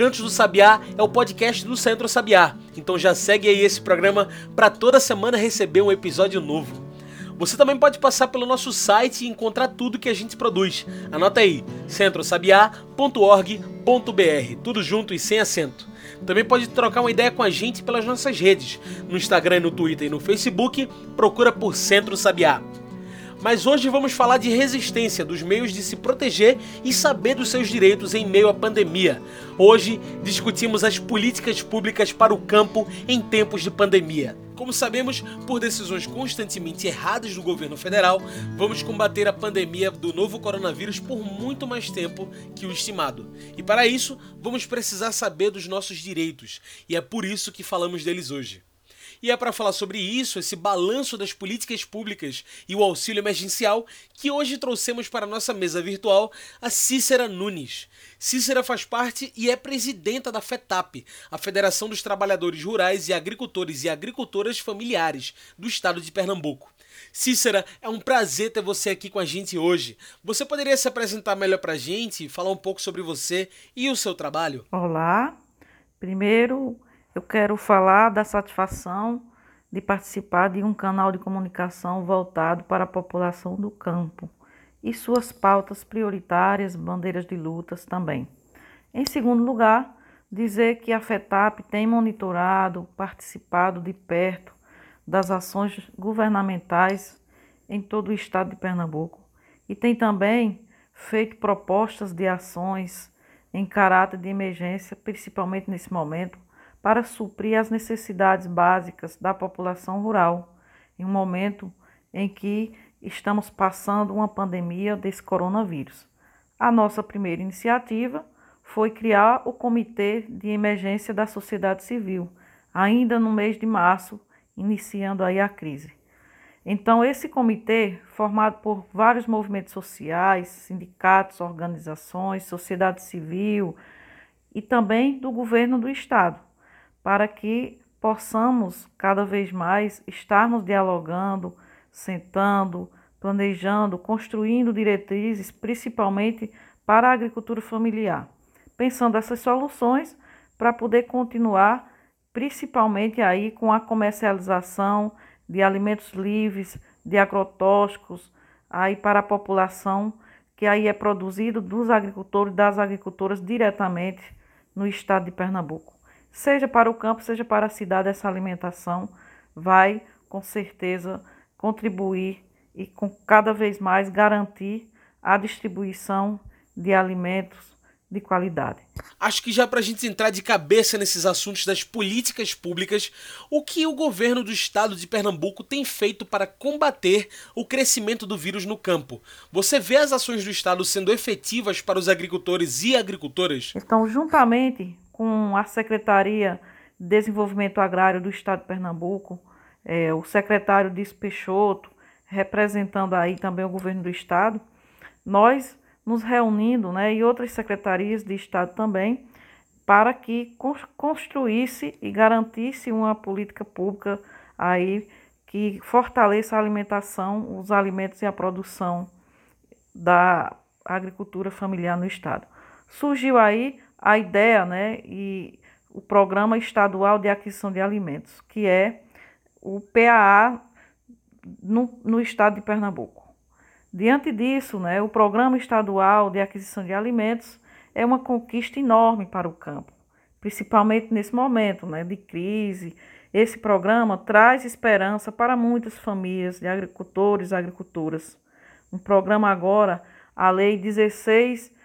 Cantos do Sabiá é o podcast do Centro Sabiá, então já segue aí esse programa para toda semana receber um episódio novo. Você também pode passar pelo nosso site e encontrar tudo que a gente produz. Anota aí, centrosabiá.org.br, tudo junto e sem acento. Também pode trocar uma ideia com a gente pelas nossas redes. No Instagram, no Twitter e no Facebook, procura por Centro Sabiá. Mas hoje vamos falar de resistência, dos meios de se proteger e saber dos seus direitos em meio à pandemia. Hoje discutimos as políticas públicas para o campo em tempos de pandemia. Como sabemos, por decisões constantemente erradas do governo federal, vamos combater a pandemia do novo coronavírus por muito mais tempo que o estimado. E para isso, vamos precisar saber dos nossos direitos, e é por isso que falamos deles hoje. E é para falar sobre isso, esse balanço das políticas públicas e o auxílio emergencial, que hoje trouxemos para a nossa mesa virtual a Cícera Nunes. Cícera faz parte e é presidenta da FETAP, a Federação dos Trabalhadores Rurais e Agricultores e Agricultoras Familiares do Estado de Pernambuco. Cícera, é um prazer ter você aqui com a gente hoje. Você poderia se apresentar melhor para a gente, falar um pouco sobre você e o seu trabalho? Olá, primeiro eu quero falar da satisfação de participar de um canal de comunicação voltado para a população do campo e suas pautas prioritárias, bandeiras de lutas também. Em segundo lugar, dizer que a FETAP tem monitorado, participado de perto das ações governamentais em todo o estado de Pernambuco e tem também feito propostas de ações em caráter de emergência, principalmente nesse momento, para suprir as necessidades básicas da população rural, em um momento em que estamos passando uma pandemia desse coronavírus. A nossa primeira iniciativa foi criar o Comitê de Emergência da Sociedade Civil, ainda no mês de março, iniciando aí a crise. Então, esse comitê, formado por vários movimentos sociais, sindicatos, organizações, sociedade civil e também do governo do estado, para que possamos cada vez mais estarmos dialogando, sentando, planejando, construindo diretrizes, principalmente para a agricultura familiar, pensando essas soluções para poder continuar, principalmente aí com a comercialização de alimentos livres, de agrotóxicos, aí para a população que aí é produzido dos agricultores e das agricultoras diretamente no estado de Pernambuco seja para o campo, seja para a cidade, essa alimentação vai com certeza contribuir e com cada vez mais garantir a distribuição de alimentos de qualidade. Acho que já para a gente entrar de cabeça nesses assuntos das políticas públicas, o que o governo do estado de Pernambuco tem feito para combater o crescimento do vírus no campo? Você vê as ações do estado sendo efetivas para os agricultores e agricultoras? Então, juntamente com a Secretaria de Desenvolvimento Agrário do Estado de Pernambuco, é, o secretário Dias Peixoto, representando aí também o governo do Estado, nós nos reunindo, né, e outras secretarias de Estado também, para que construísse e garantisse uma política pública aí que fortaleça a alimentação, os alimentos e a produção da agricultura familiar no estado. Surgiu aí a ideia né, e o Programa Estadual de Aquisição de Alimentos, que é o PAA no, no estado de Pernambuco. Diante disso, né, o Programa Estadual de Aquisição de Alimentos é uma conquista enorme para o campo, principalmente nesse momento né, de crise. Esse programa traz esperança para muitas famílias de agricultores e agricultoras. Um programa agora, a Lei 16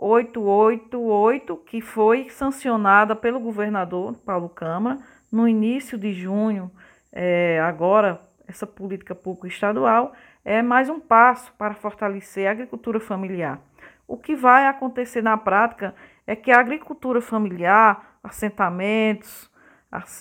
888, que foi sancionada pelo governador Paulo Câmara no início de junho. É, agora, essa política pública estadual é mais um passo para fortalecer a agricultura familiar. O que vai acontecer na prática é que a agricultura familiar, assentamentos,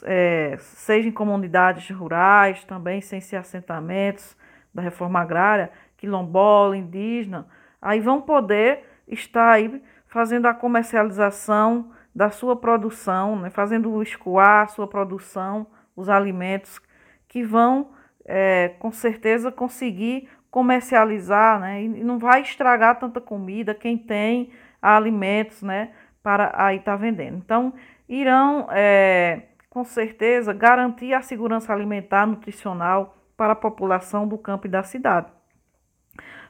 é, seja em comunidades rurais, também sem ser assentamentos da reforma agrária, quilombola, indígena, aí vão poder estar aí fazendo a comercialização da sua produção, né, fazendo escoar a sua produção, os alimentos que vão é, com certeza conseguir comercializar, né, e não vai estragar tanta comida quem tem alimentos, né, para aí estar tá vendendo. Então, irão é, com certeza garantir a segurança alimentar nutricional para a população do campo e da cidade,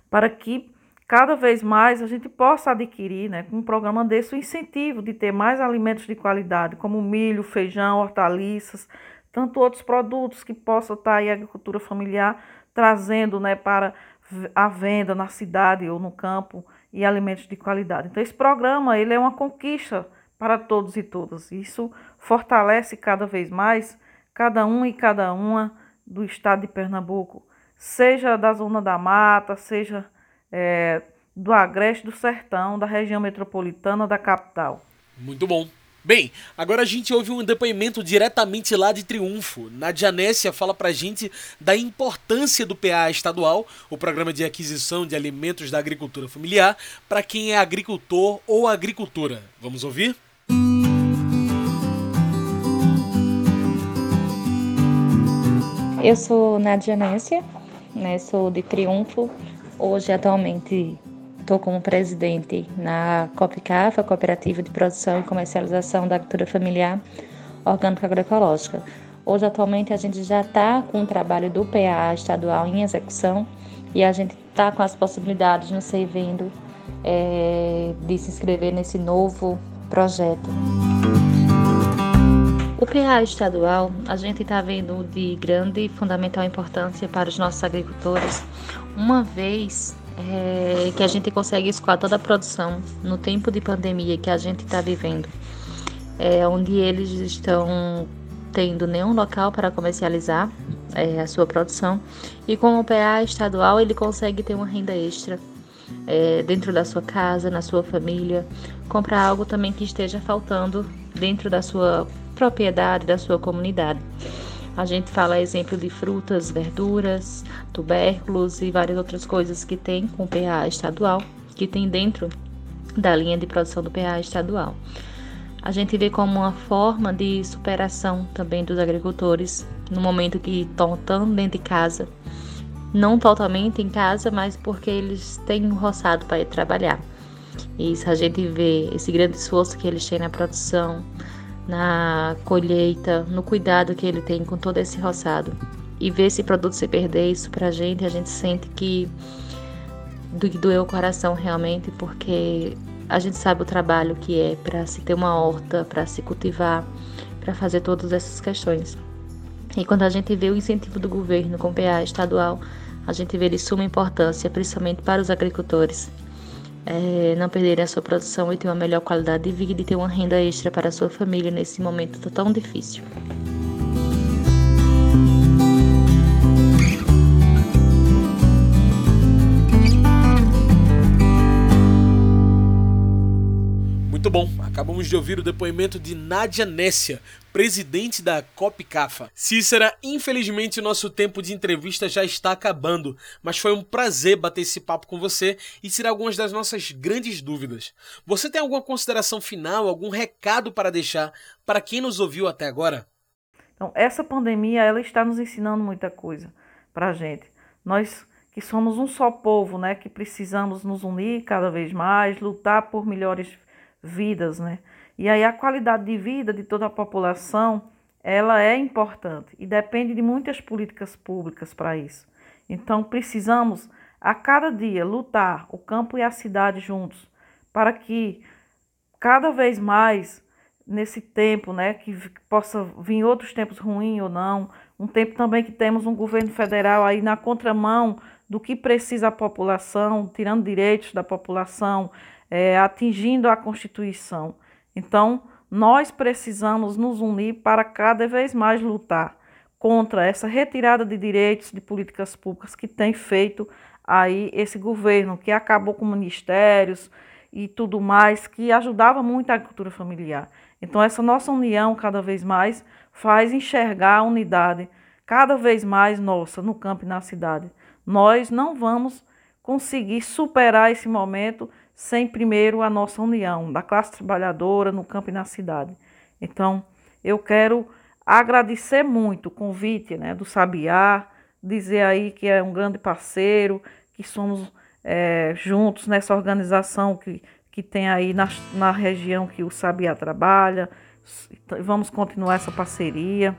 para que cada vez mais a gente possa adquirir, né, com um programa desse, o incentivo de ter mais alimentos de qualidade, como milho, feijão, hortaliças, tanto outros produtos que possa estar aí a agricultura familiar trazendo, né, para a venda na cidade ou no campo e alimentos de qualidade. Então esse programa, ele é uma conquista para todos e todas. Isso fortalece cada vez mais cada um e cada uma do estado de Pernambuco, seja da zona da mata, seja é, do Agreste, do Sertão, da região metropolitana da capital. Muito bom. Bem, agora a gente ouve um depoimento diretamente lá de Triunfo. Nadia Nécia fala pra gente da importância do PA estadual, o programa de aquisição de alimentos da agricultura familiar, para quem é agricultor ou agricultora. Vamos ouvir? Eu sou Nadia Nécia, né, sou de Triunfo, Hoje, atualmente, estou como presidente na COPCAFA, Cooperativa de Produção e Comercialização da Agricultura Familiar Orgânica Agroecológica. Hoje, atualmente, a gente já está com o trabalho do PA estadual em execução e a gente está com as possibilidades, não sei, vendo, é, de se inscrever nesse novo projeto. O PA estadual, a gente está vendo de grande e fundamental importância para os nossos agricultores, uma vez é, que a gente consegue escoar toda a produção no tempo de pandemia que a gente está vivendo, é, onde eles estão tendo nenhum local para comercializar é, a sua produção. E com o PA estadual ele consegue ter uma renda extra é, dentro da sua casa, na sua família, comprar algo também que esteja faltando dentro da sua propriedade da sua comunidade. A gente fala exemplo de frutas, verduras, tubérculos e várias outras coisas que tem com PA estadual, que tem dentro da linha de produção do PA estadual. A gente vê como uma forma de superação também dos agricultores no momento que estão dentro de casa, não totalmente em casa, mas porque eles têm um roçado para ir trabalhar. E isso a gente vê esse grande esforço que eles têm na produção, na colheita, no cuidado que ele tem com todo esse roçado. E ver esse produto se perder, isso pra gente, a gente sente que doeu o coração realmente, porque a gente sabe o trabalho que é para se ter uma horta, para se cultivar, para fazer todas essas questões. E quando a gente vê o incentivo do governo com PA estadual, a gente vê de suma importância, principalmente para os agricultores é, não perderem a sua produção e ter uma melhor qualidade de vida e ter uma renda extra para a sua família nesse momento tão difícil. Muito bom. Acabamos de ouvir o depoimento de Nádia Nessia, presidente da COPCAFA. Cícera, infelizmente nosso tempo de entrevista já está acabando, mas foi um prazer bater esse papo com você e tirar algumas das nossas grandes dúvidas. Você tem alguma consideração final, algum recado para deixar para quem nos ouviu até agora? Então, essa pandemia ela está nos ensinando muita coisa para a gente. Nós que somos um só povo, né, que precisamos nos unir cada vez mais, lutar por melhores vidas, né? E aí a qualidade de vida de toda a população, ela é importante e depende de muitas políticas públicas para isso. Então precisamos a cada dia lutar o campo e a cidade juntos para que cada vez mais nesse tempo, né, que possa vir outros tempos ruins ou não, um tempo também que temos um governo federal aí na contramão do que precisa a população, tirando direitos da população, é, atingindo a Constituição. Então, nós precisamos nos unir para cada vez mais lutar contra essa retirada de direitos de políticas públicas que tem feito aí esse governo, que acabou com ministérios e tudo mais, que ajudava muito a agricultura familiar. Então, essa nossa união, cada vez mais, faz enxergar a unidade cada vez mais nossa no campo e na cidade. Nós não vamos conseguir superar esse momento sem primeiro a nossa união da classe trabalhadora no campo e na cidade. Então, eu quero agradecer muito o convite né, do Sabiá, dizer aí que é um grande parceiro, que somos é, juntos nessa organização que, que tem aí na, na região que o Sabiá trabalha. Vamos continuar essa parceria,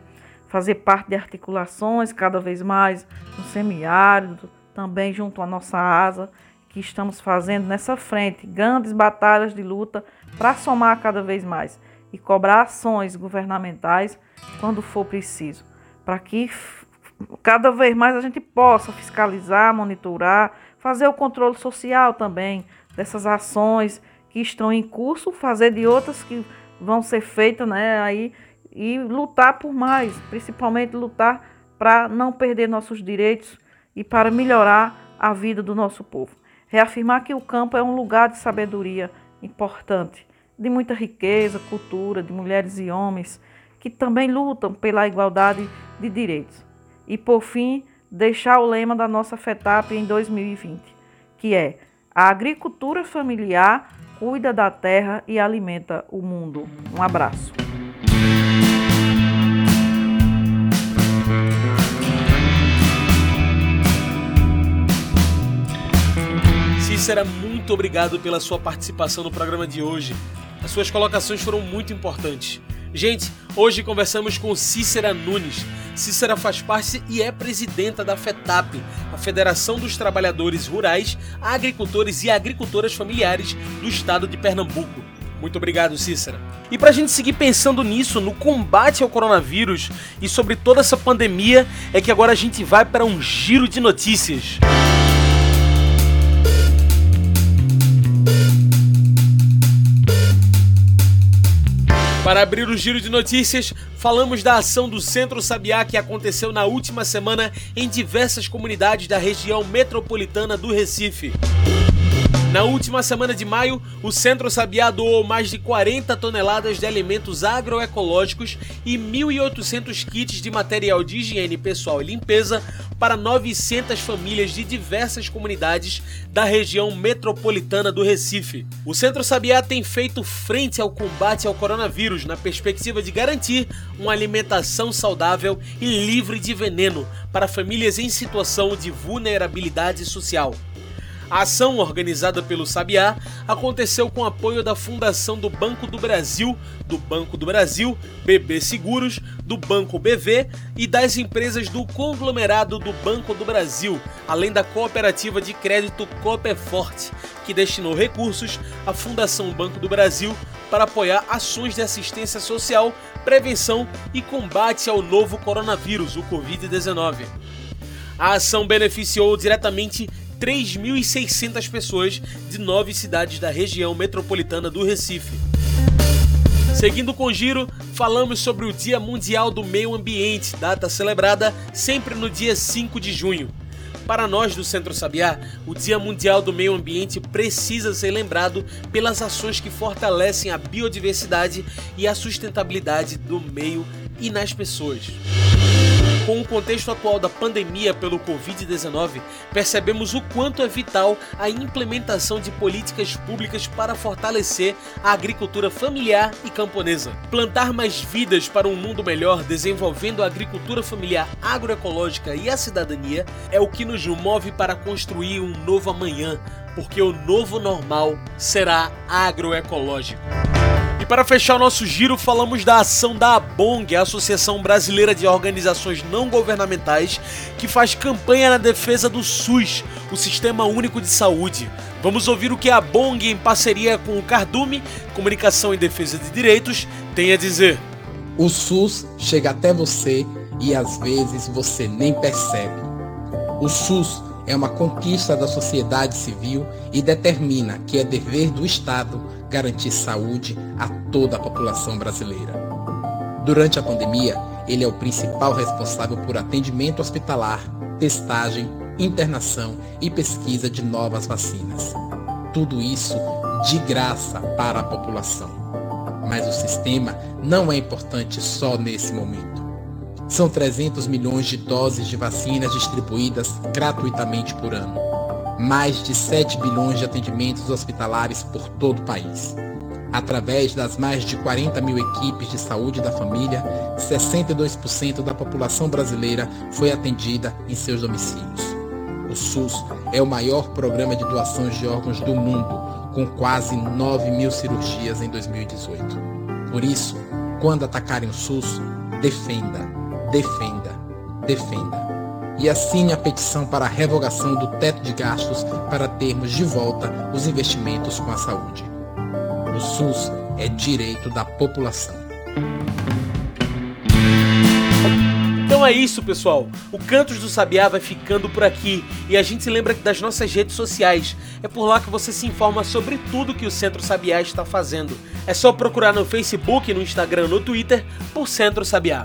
fazer parte de articulações cada vez mais no semiárido, também junto à nossa asa, que estamos fazendo nessa frente, grandes batalhas de luta para somar cada vez mais e cobrar ações governamentais quando for preciso, para que cada vez mais a gente possa fiscalizar, monitorar, fazer o controle social também dessas ações que estão em curso, fazer de outras que vão ser feitas, né, aí e lutar por mais, principalmente lutar para não perder nossos direitos e para melhorar a vida do nosso povo. Reafirmar que o campo é um lugar de sabedoria importante, de muita riqueza, cultura, de mulheres e homens que também lutam pela igualdade de direitos. E por fim, deixar o lema da nossa FETAP em 2020, que é: a agricultura familiar cuida da terra e alimenta o mundo. Um abraço. Cícera, muito obrigado pela sua participação no programa de hoje. As suas colocações foram muito importantes. Gente, hoje conversamos com Cícera Nunes. Cícera faz parte e é presidenta da FETAP, a Federação dos Trabalhadores Rurais, Agricultores e Agricultoras Familiares do Estado de Pernambuco. Muito obrigado, Cícera. E para a gente seguir pensando nisso, no combate ao coronavírus e sobre toda essa pandemia, é que agora a gente vai para um giro de notícias. Para abrir o giro de notícias, falamos da ação do Centro Sabiá que aconteceu na última semana em diversas comunidades da região metropolitana do Recife. Na última semana de maio, o Centro Sabiá doou mais de 40 toneladas de alimentos agroecológicos e 1.800 kits de material de higiene pessoal e limpeza para 900 famílias de diversas comunidades da região metropolitana do Recife. O Centro Sabiá tem feito frente ao combate ao coronavírus na perspectiva de garantir uma alimentação saudável e livre de veneno para famílias em situação de vulnerabilidade social. A ação, organizada pelo Sabiá, aconteceu com apoio da Fundação do Banco do Brasil, do Banco do Brasil, BB Seguros, do Banco BV e das empresas do conglomerado do Banco do Brasil, além da cooperativa de crédito Copeforte, que destinou recursos à Fundação Banco do Brasil para apoiar ações de assistência social, prevenção e combate ao novo coronavírus, o Covid-19. A ação beneficiou diretamente 3.600 pessoas de nove cidades da região metropolitana do Recife. Seguindo com o giro, falamos sobre o Dia Mundial do Meio Ambiente, data celebrada sempre no dia 5 de junho. Para nós do Centro Sabiá, o Dia Mundial do Meio Ambiente precisa ser lembrado pelas ações que fortalecem a biodiversidade e a sustentabilidade do meio e nas pessoas. Com o contexto atual da pandemia pelo Covid-19, percebemos o quanto é vital a implementação de políticas públicas para fortalecer a agricultura familiar e camponesa. Plantar mais vidas para um mundo melhor, desenvolvendo a agricultura familiar agroecológica e a cidadania, é o que nos move para construir um novo amanhã, porque o novo normal será agroecológico. Para fechar o nosso giro, falamos da ação da ABONG, a Associação Brasileira de Organizações Não Governamentais, que faz campanha na defesa do SUS, o Sistema Único de Saúde. Vamos ouvir o que a ABONG, em parceria com o Cardume, Comunicação e Defesa de Direitos, tem a dizer. O SUS chega até você e às vezes você nem percebe. O SUS é uma conquista da sociedade civil e determina que é dever do Estado garantir saúde a toda a população brasileira. Durante a pandemia, ele é o principal responsável por atendimento hospitalar, testagem, internação e pesquisa de novas vacinas. Tudo isso de graça para a população. Mas o sistema não é importante só nesse momento. São 300 milhões de doses de vacinas distribuídas gratuitamente por ano. Mais de 7 bilhões de atendimentos hospitalares por todo o país. Através das mais de 40 mil equipes de saúde da família, 62% da população brasileira foi atendida em seus domicílios. O SUS é o maior programa de doações de órgãos do mundo, com quase 9 mil cirurgias em 2018. Por isso, quando atacarem o SUS, defenda, defenda, defenda. E assine a petição para a revogação do teto de gastos para termos de volta os investimentos com a saúde. O SUS é direito da população. Então é isso, pessoal. O Cantos do Sabiá vai ficando por aqui e a gente se lembra das nossas redes sociais. É por lá que você se informa sobre tudo que o Centro Sabiá está fazendo. É só procurar no Facebook, no Instagram, no Twitter por Centro Sabiá.